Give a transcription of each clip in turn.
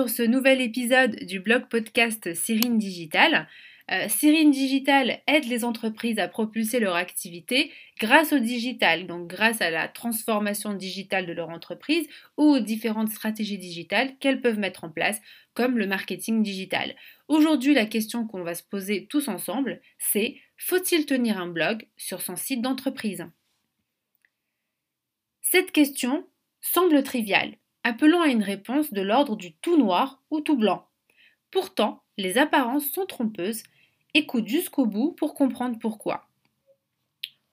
sur ce nouvel épisode du blog podcast Cyrine Digital. Euh, Digital aide les entreprises à propulser leur activité grâce au digital, donc grâce à la transformation digitale de leur entreprise ou aux différentes stratégies digitales qu'elles peuvent mettre en place, comme le marketing digital. Aujourd'hui, la question qu'on va se poser tous ensemble, c'est faut-il tenir un blog sur son site d'entreprise? Cette question semble triviale, Appelons à une réponse de l'ordre du tout noir ou tout blanc. Pourtant, les apparences sont trompeuses. Écoute jusqu'au bout pour comprendre pourquoi.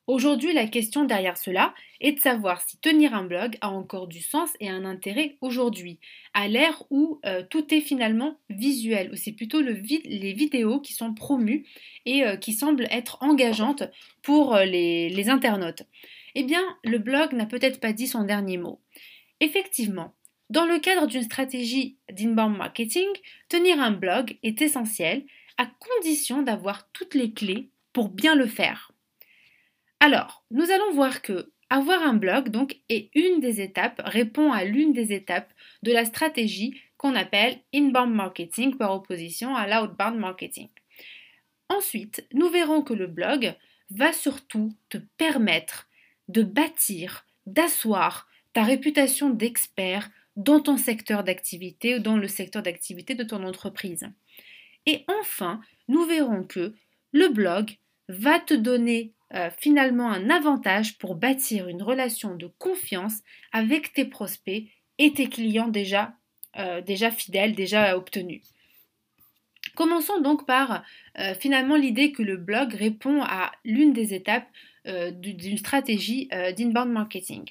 Aujourd'hui, la question derrière cela est de savoir si tenir un blog a encore du sens et un intérêt aujourd'hui, à l'ère où euh, tout est finalement visuel, où c'est plutôt le les vidéos qui sont promues et euh, qui semblent être engageantes pour euh, les internautes. Eh bien, le blog n'a peut-être pas dit son dernier mot. Effectivement, dans le cadre d'une stratégie d'inbound marketing, tenir un blog est essentiel à condition d'avoir toutes les clés pour bien le faire. Alors, nous allons voir que avoir un blog donc est une des étapes, répond à l'une des étapes de la stratégie qu'on appelle inbound marketing par opposition à l'outbound marketing. Ensuite, nous verrons que le blog va surtout te permettre de bâtir, d'asseoir ta réputation d'expert dans ton secteur d'activité ou dans le secteur d'activité de ton entreprise. Et enfin, nous verrons que le blog va te donner euh, finalement un avantage pour bâtir une relation de confiance avec tes prospects et tes clients déjà, euh, déjà fidèles, déjà obtenus. Commençons donc par euh, finalement l'idée que le blog répond à l'une des étapes d'une stratégie d'inbound marketing.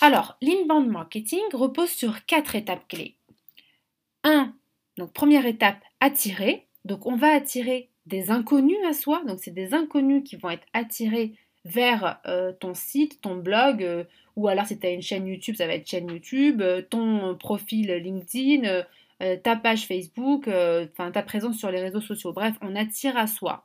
Alors, l'inbound marketing repose sur quatre étapes clés. 1. Donc, première étape, attirer. Donc, on va attirer des inconnus à soi. Donc, c'est des inconnus qui vont être attirés vers euh, ton site, ton blog, euh, ou alors si tu as une chaîne YouTube, ça va être chaîne YouTube, euh, ton profil LinkedIn, ta page Facebook, enfin ta présence sur les réseaux sociaux. Bref, on attire à soi.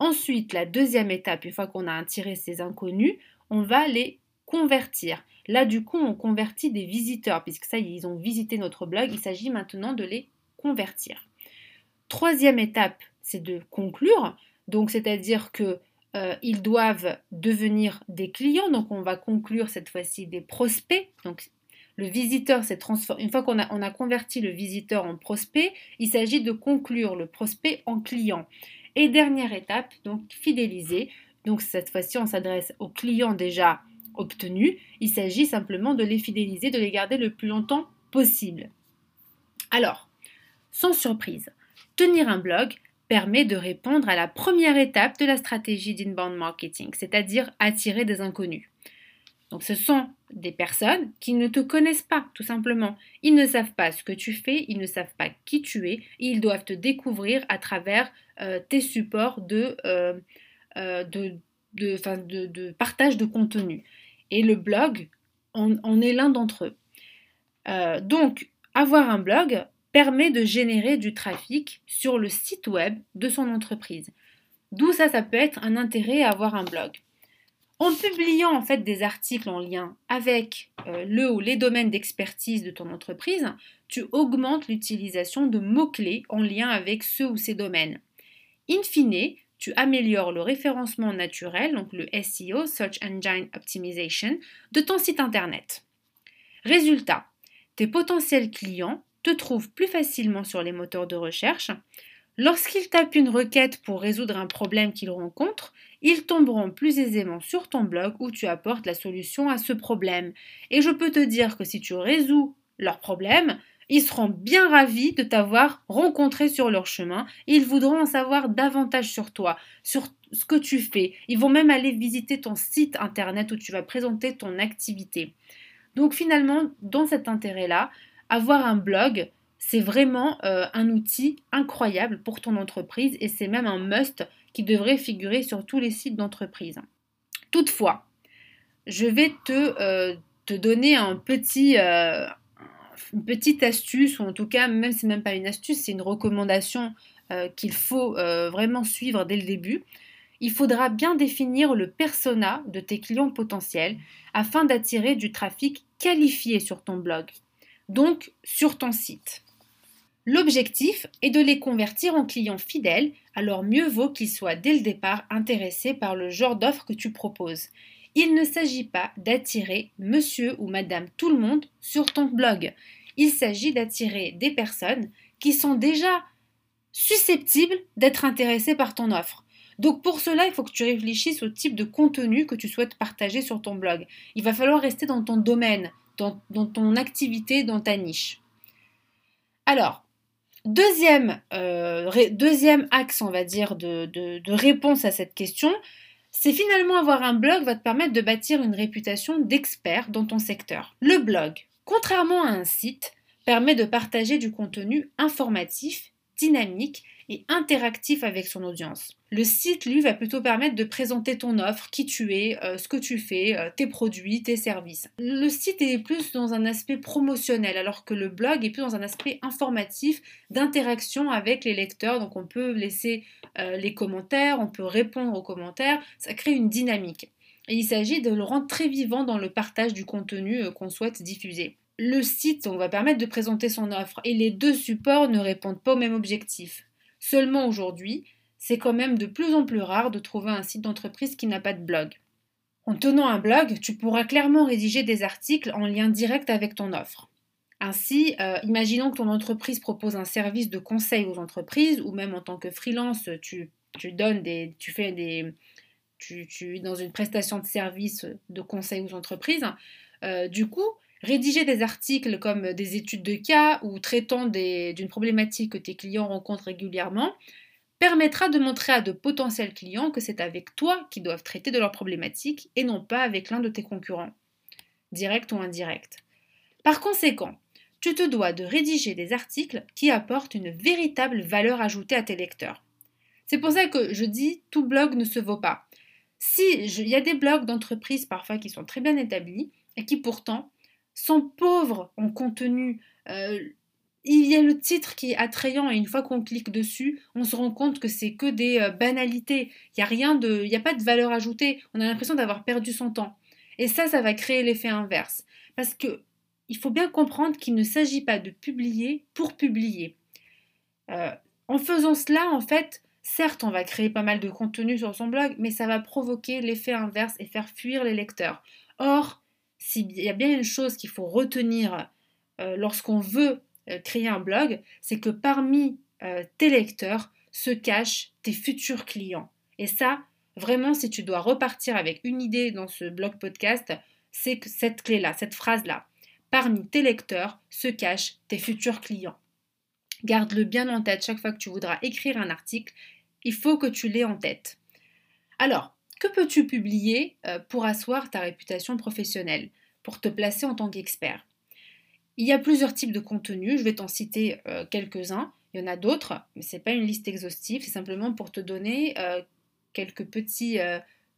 Ensuite, la deuxième étape, une fois qu'on a attiré ces inconnus, on va les convertir. Là, du coup, on convertit des visiteurs, puisque ça, ils ont visité notre blog. Il s'agit maintenant de les convertir. Troisième étape, c'est de conclure. Donc, c'est-à-dire que euh, ils doivent devenir des clients. Donc, on va conclure cette fois-ci des prospects. Donc, le visiteur s'est transformé. Une fois qu'on a, a converti le visiteur en prospect, il s'agit de conclure le prospect en client. Et dernière étape, donc fidéliser. Donc, cette fois-ci, on s'adresse aux clients déjà obtenus, il s'agit simplement de les fidéliser, de les garder le plus longtemps possible. Alors, sans surprise, tenir un blog permet de répondre à la première étape de la stratégie d'inbound marketing, c'est-à-dire attirer des inconnus. Donc ce sont des personnes qui ne te connaissent pas, tout simplement. Ils ne savent pas ce que tu fais, ils ne savent pas qui tu es, et ils doivent te découvrir à travers euh, tes supports de, euh, euh, de, partage de contenu. Et le blog en, est l'un d'entre eux. Euh, donc, avoir un blog permet de générer du trafic sur le site web de son entreprise. D'où ça, ça peut être un intérêt à avoir un blog. En publiant en fait des articles en lien avec euh, le ou les domaines d'expertise de ton entreprise, tu augmentes l'utilisation de mots-clés en lien avec ceux ou ces domaines. In fine, tu améliores le référencement naturel, donc le SEO, Search Engine Optimization, de ton site internet. Résultat, tes potentiels clients te trouvent plus facilement sur les moteurs de recherche. Lorsqu'ils tapent une requête pour résoudre un problème qu'ils rencontrent, ils tomberont plus aisément sur ton blog où tu apportes la solution à ce problème. Et je peux te dire que si tu résous leur problème, ils seront bien ravis de t'avoir rencontré sur leur chemin. Ils voudront en savoir davantage sur toi, sur ce que tu fais. Ils vont même aller visiter ton site internet où tu vas présenter ton activité. Donc finalement, dans cet intérêt-là, avoir un blog, c'est vraiment euh, un outil incroyable pour ton entreprise et c'est même un must qui devrait figurer sur tous les sites d'entreprise. Toutefois, je vais te, euh, donner un petit, euh, une petite astuce, ou en tout cas, même si c'est même pas une astuce, c'est une recommandation euh, qu'il faut euh, vraiment suivre dès le début. Il faudra bien définir le persona de tes clients potentiels afin d'attirer du trafic qualifié sur ton blog. donc sur ton site. L'objectif est de les convertir en clients fidèles, alors mieux vaut qu'ils soient dès le départ intéressés par le genre d'offre que tu proposes. Il ne s'agit pas d'attirer monsieur ou madame tout le monde sur ton blog. Il s'agit d'attirer des personnes qui sont déjà susceptibles d'être intéressées par ton offre. Donc pour cela, il faut que tu réfléchisses au type de contenu que tu souhaites partager sur ton blog. Il va falloir rester dans ton domaine, dans, ton activité, dans ta niche. Alors, deuxième, euh, deuxième axe, on va dire, de, de réponse à cette question, c'est finalement avoir un blog va te permettre de bâtir une réputation d'expert dans ton secteur. Le blog, contrairement à un site, permet de partager du contenu informatif, dynamique et interactif avec son audience. Le site, lui, va plutôt permettre de présenter ton offre, qui tu es, euh, ce que tu fais, euh, tes produits, tes services. Le site est plus dans un aspect promotionnel, alors que le blog est plus dans un aspect informatif, d'interaction avec les lecteurs. Donc on peut laisser euh, les commentaires, on peut répondre aux commentaires, ça crée une dynamique. Et il s'agit de le rendre très vivant dans le partage du contenu qu'on souhaite diffuser. Le site on va permettre de présenter son offre et les deux supports ne répondent pas au même objectif. Seulement aujourd'hui, c'est quand même de plus en plus rare de trouver un site d'entreprise qui n'a pas de blog. En tenant un blog, tu pourras clairement rédiger des articles en lien direct avec ton offre. Ainsi, euh, imaginons que ton entreprise propose un service de conseil aux entreprises, ou même en tant que freelance, tu, donnes des, fais des, tu, es dans une prestation de service de conseil aux entreprises. Euh, du coup, Rédiger des articles comme des études de cas ou traitant d'une problématique que tes clients rencontrent régulièrement permettra de montrer à de potentiels clients que c'est avec toi qu'ils doivent traiter de leurs problématiques et non pas avec l'un de tes concurrents, direct ou indirect. Par conséquent, tu te dois de rédiger des articles qui apportent une véritable valeur ajoutée à tes lecteurs. C'est pour ça que je dis tout blog ne se vaut pas. Si il y a des blogs d'entreprises parfois qui sont très bien établis et qui pourtant sont pauvres en contenu. Euh, il y a le titre qui est attrayant et une fois qu'on clique dessus, on se rend compte que c'est que des euh, banalités. Il n'y a rien de, il a pas de valeur ajoutée. On a l'impression d'avoir perdu son temps. Et ça, ça va créer l'effet inverse. Parce que il faut bien comprendre qu'il ne s'agit pas de publier pour publier. Euh, en faisant cela, en fait, certes, on va créer pas mal de contenu sur son blog, mais ça va provoquer l'effet inverse et faire fuir les lecteurs. Or, s'il y a bien une chose qu'il faut retenir euh, lorsqu'on veut euh, créer un blog, c'est que parmi euh, tes lecteurs se cachent tes futurs clients. Et ça, vraiment, si tu dois repartir avec une idée dans ce blog podcast, c'est cette clé-là, cette phrase-là. Parmi tes lecteurs se cachent tes futurs clients. Garde-le bien en tête chaque fois que tu voudras écrire un article. Il faut que tu l'aies en tête. Alors, que peux-tu publier euh, pour asseoir ta réputation professionnelle, pour te placer en tant qu'expert? Il y a plusieurs types de contenus, je vais t'en citer euh, quelques-uns. Il y en a d'autres, mais ce n'est pas une liste exhaustive, c'est simplement pour te donner euh, quelques petits,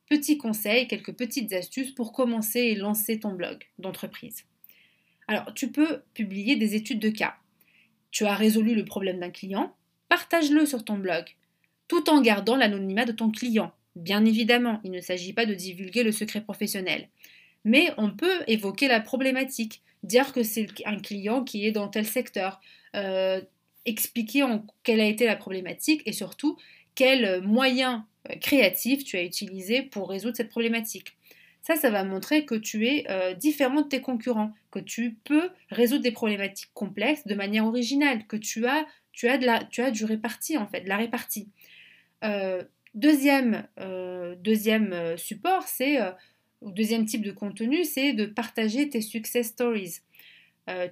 petits conseils, quelques petites astuces pour commencer et lancer ton blog d'entreprise. Alors, tu peux publier des études de cas. Tu as résolu le problème d'un client, partage-le sur ton blog, tout en gardant l'anonymat de ton client. Bien évidemment, il ne s'agit pas de divulguer le secret professionnel. Mais on peut évoquer la problématique, dire que c'est un client qui est dans tel secteur, euh, expliquer en, quelle a été la problématique et surtout quels moyens euh, créatifs tu as utilisés pour résoudre cette problématique. Ça, ça va montrer que tu es euh, différent de tes concurrents, que tu peux résoudre des problématiques complexes de manière originale, que tu as, tu as, de la, tu as du réparti en fait, de la répartie. Deuxième, euh, deuxième euh, support, c'est, euh, deuxième type de contenu, c'est de partager tes success stories.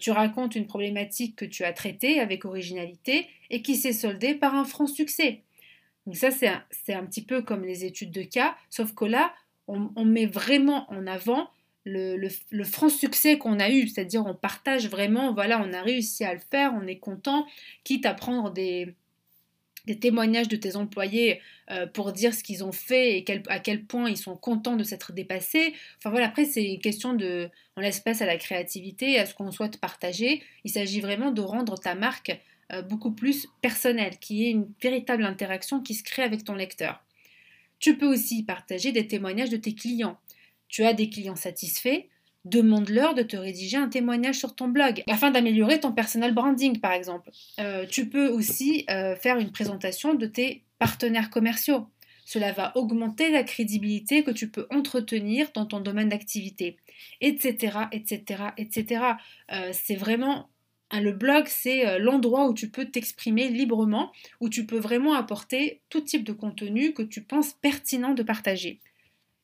tu racontes une problématique que tu as traitée avec originalité et qui s'est soldée par un franc succès. Donc ça, c'est un, un, petit peu comme les études de cas, sauf que là, on, met vraiment en avant le, le franc succès qu'on a eu, c'est-à-dire on partage vraiment, voilà, on a réussi à le faire, on est content, quitte à prendre des, des témoignages de tes employés euh, pour dire ce qu'ils ont fait et à quel point ils sont contents de s'être dépassés. Enfin voilà, après c'est une question de, on laisse place à la créativité, à ce qu'on souhaite partager. Il s'agit vraiment de rendre ta marque euh, beaucoup plus personnelle, qui est une véritable interaction qui se crée avec ton lecteur. Tu peux aussi partager des témoignages de tes clients. Tu as des clients satisfaits, demande-leur de te rédiger un témoignage sur ton blog afin d'améliorer ton personal branding par exemple. Euh, tu peux aussi euh, faire une présentation de tes partenaires commerciaux. Cela va augmenter la crédibilité que tu peux entretenir dans ton domaine d'activité, etc., etc., etc. c'est vraiment hein, le blog, c'est euh, l'endroit où tu peux t'exprimer librement, où tu peux vraiment apporter tout type de contenu que tu penses pertinent de partager.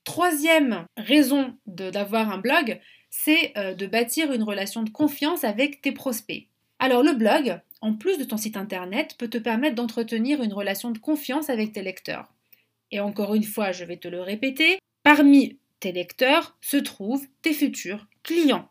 Troisième raison d'avoir un blog, c'est euh, de bâtir une relation de confiance avec tes prospects. Alors le blog, en plus de ton site internet, peut te permettre d'entretenir une relation de confiance avec tes lecteurs. Et encore une fois, je vais te le répéter, parmi tes lecteurs se trouvent tes futurs clients.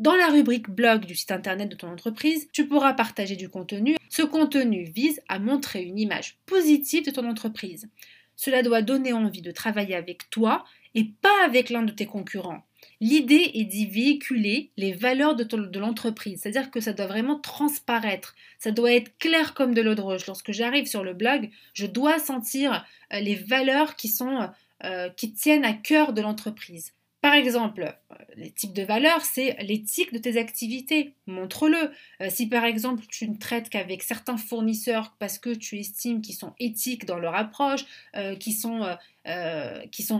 Dans la rubrique blog du site internet de ton entreprise, tu pourras partager du contenu. Ce contenu vise à montrer une image positive de ton entreprise. Cela doit donner envie de travailler avec toi et pas avec l'un de tes concurrents. L'idée est d'y véhiculer les valeurs de, l'entreprise, c'est-à-dire que ça doit vraiment transparaître, ça doit être clair comme de l'eau de roche. Lorsque j'arrive sur le blog, je dois sentir euh, les valeurs qui sont euh, qui tiennent à cœur de l'entreprise. Par exemple, euh, les types de valeurs, c'est l'éthique de tes activités. Montre-le. Euh, si par exemple tu ne traites qu'avec certains fournisseurs parce que tu estimes qu'ils sont éthiques dans leur approche, euh, qui, sont,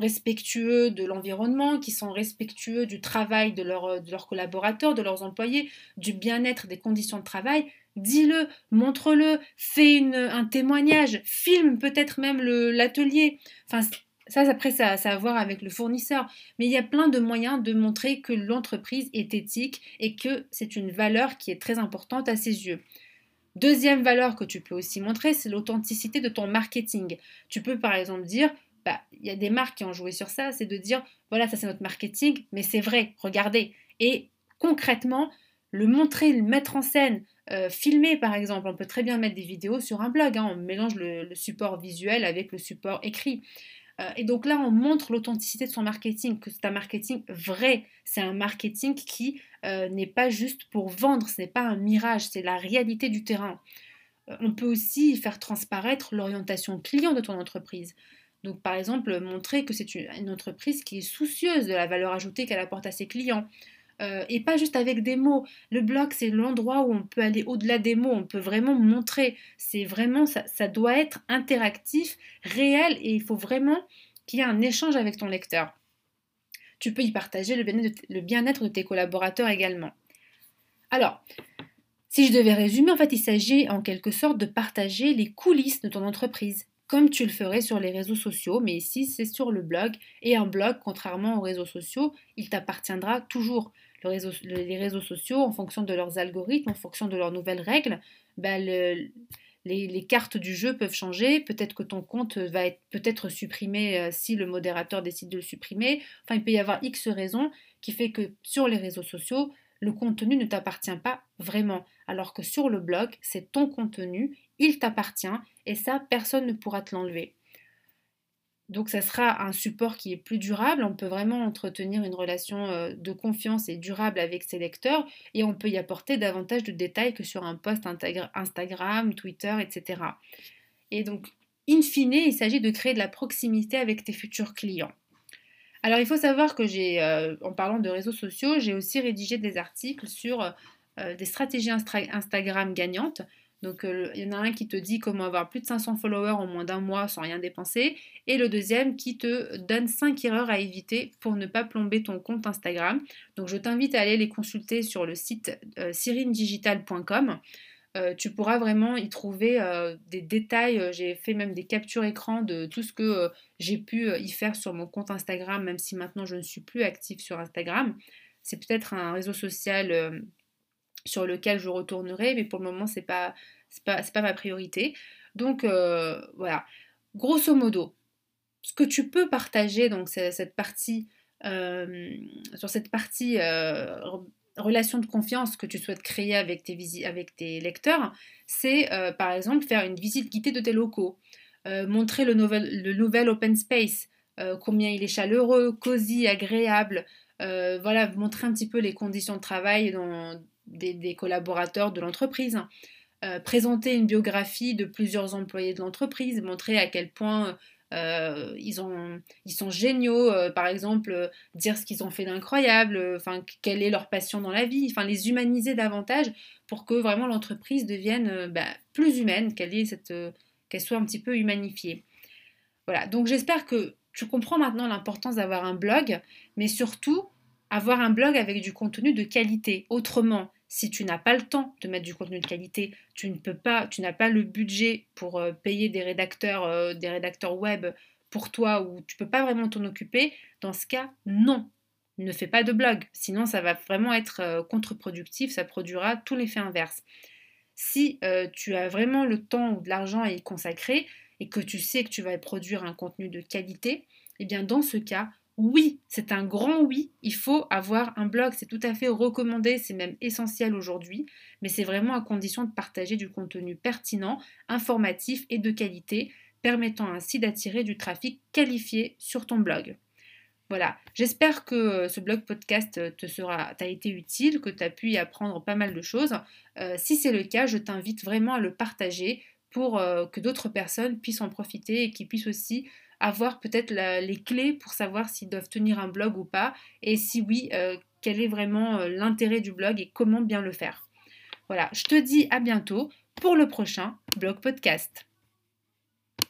respectueux de l'environnement, qui sont respectueux du travail de, leurs collaborateurs, de leurs employés, du bien-être des conditions de travail, dis-le, montre-le, fais un témoignage, filme peut-être même l'atelier. Ça, après, ça, a à voir avec le fournisseur. Mais il y a plein de moyens de montrer que l'entreprise est éthique et que c'est une valeur qui est très importante à ses yeux. Deuxième valeur que tu peux aussi montrer, c'est l'authenticité de ton marketing. Tu peux par exemple dire, bah, il y a des marques qui ont joué sur ça, c'est de dire, voilà, ça c'est notre marketing, mais c'est vrai, regardez. Et concrètement, le montrer, le mettre en scène, euh, filmer par exemple, on peut très bien mettre des vidéos sur un blog, hein. on mélange le, support visuel avec le support écrit. Euh, et donc là, on montre l'authenticité de son marketing, que c'est un marketing vrai, c'est un marketing qui euh, n'est pas juste pour vendre, ce n'est pas un mirage, c'est la réalité du terrain. Euh, on peut aussi faire transparaître l'orientation client de ton entreprise. Donc par exemple, montrer que c'est une entreprise qui est soucieuse de la valeur ajoutée qu'elle apporte à ses clients. Euh, et pas juste avec des mots. Le blog, c'est l'endroit où on peut aller au-delà des mots, on peut vraiment montrer. C'est vraiment, ça, ça, doit être interactif, réel, et il faut vraiment qu'il y ait un échange avec ton lecteur. Tu peux y partager le bien-être de tes collaborateurs également. Alors, si je devais résumer, en fait, il s'agit en quelque sorte de partager les coulisses de ton entreprise, comme tu le ferais sur les réseaux sociaux, mais ici c'est sur le blog. Et un blog, contrairement aux réseaux sociaux, il t'appartiendra toujours les réseaux sociaux, en fonction de leurs algorithmes, en fonction de leurs nouvelles règles, bah, les, cartes du jeu peuvent changer. Peut-être que ton compte va être peut-être supprimé euh, si le modérateur décide de le supprimer. Enfin, il peut y avoir X raisons qui fait que sur les réseaux sociaux, le contenu ne t'appartient pas vraiment. Alors que sur le blog, c'est ton contenu, il t'appartient et ça, personne ne pourra te l'enlever. Donc ça sera un support qui est plus durable, on peut vraiment entretenir une relation euh, de confiance et durable avec ses lecteurs et on peut y apporter davantage de détails que sur un post Instagram, Twitter, etc. Et donc, in fine, il s'agit de créer de la proximité avec tes futurs clients. Alors il faut savoir que j'ai, euh, en parlant de réseaux sociaux, j'ai aussi rédigé des articles sur euh, des stratégies Instagram gagnantes donc euh, il y en a un qui te dit comment avoir plus de 500 followers en moins d'un mois sans rien dépenser. Et le deuxième qui te donne 5 erreurs à éviter pour ne pas plomber ton compte Instagram. Donc je t'invite à aller les consulter sur le site euh. Euh, tu pourras vraiment y trouver des détails. J'ai fait même des captures écran de tout ce que j'ai pu y faire sur mon compte Instagram, même si maintenant je ne suis plus active sur Instagram. C'est peut-être un réseau social sur lequel je retournerai, mais pour le moment, c'est pas, pas, pas ma priorité. Donc euh, voilà, grosso modo, ce que tu peux partager, donc cette partie, euh, sur cette partie euh, relation de confiance que tu souhaites créer avec tes, avec tes lecteurs, c'est par exemple faire une visite guidée de tes locaux, montrer le nouvel, le nouvel open space, combien il est chaleureux, cosy, agréable, voilà, montrer un petit peu les conditions de travail dans, des, collaborateurs de l'entreprise. Euh, présenter une biographie de plusieurs employés de l'entreprise, montrer à quel point euh, ils, ont, ils sont géniaux, euh, par exemple, dire ce qu'ils ont fait d'incroyable, enfin, quelle est leur passion dans la vie, les humaniser davantage pour que vraiment l'entreprise devienne bah, plus humaine, qu'elle soit un petit peu humanifiée. Voilà, donc j'espère que tu comprends maintenant l'importance d'avoir un blog, mais surtout avoir un blog avec du contenu de qualité. Autrement, si tu n'as pas le temps de mettre du contenu de qualité, tu ne peux pas, tu n'as pas le budget pour euh, payer des rédacteurs, euh, des rédacteurs web pour toi ou tu peux pas vraiment t'en occuper, dans ce cas, non. Ne fais pas de blog, sinon ça va vraiment être euh, contre-productif, ça produira tout l'effet inverse. Si tu as vraiment le temps ou de l'argent à y consacrer et que tu sais que tu vas produire un contenu de qualité, eh bien dans ce cas, oui, c'est un grand oui, il faut avoir un blog, c'est tout à fait recommandé, c'est même essentiel aujourd'hui, mais c'est vraiment à condition de partager du contenu pertinent, informatif et de qualité, permettant ainsi d'attirer du trafic qualifié sur ton blog. Voilà, j'espère que euh, ce blog podcast euh, te sera, t'a été utile, que tu pu y apprendre pas mal de choses. Euh, si c'est le cas, je t'invite vraiment à le partager pour que d'autres personnes puissent en profiter et qui puissent aussi avoir peut-être les clés pour savoir s'ils doivent tenir un blog ou pas, et si oui, euh, quel est vraiment euh, l'intérêt du blog et comment bien le faire. Voilà, je te dis à bientôt pour le prochain blog podcast.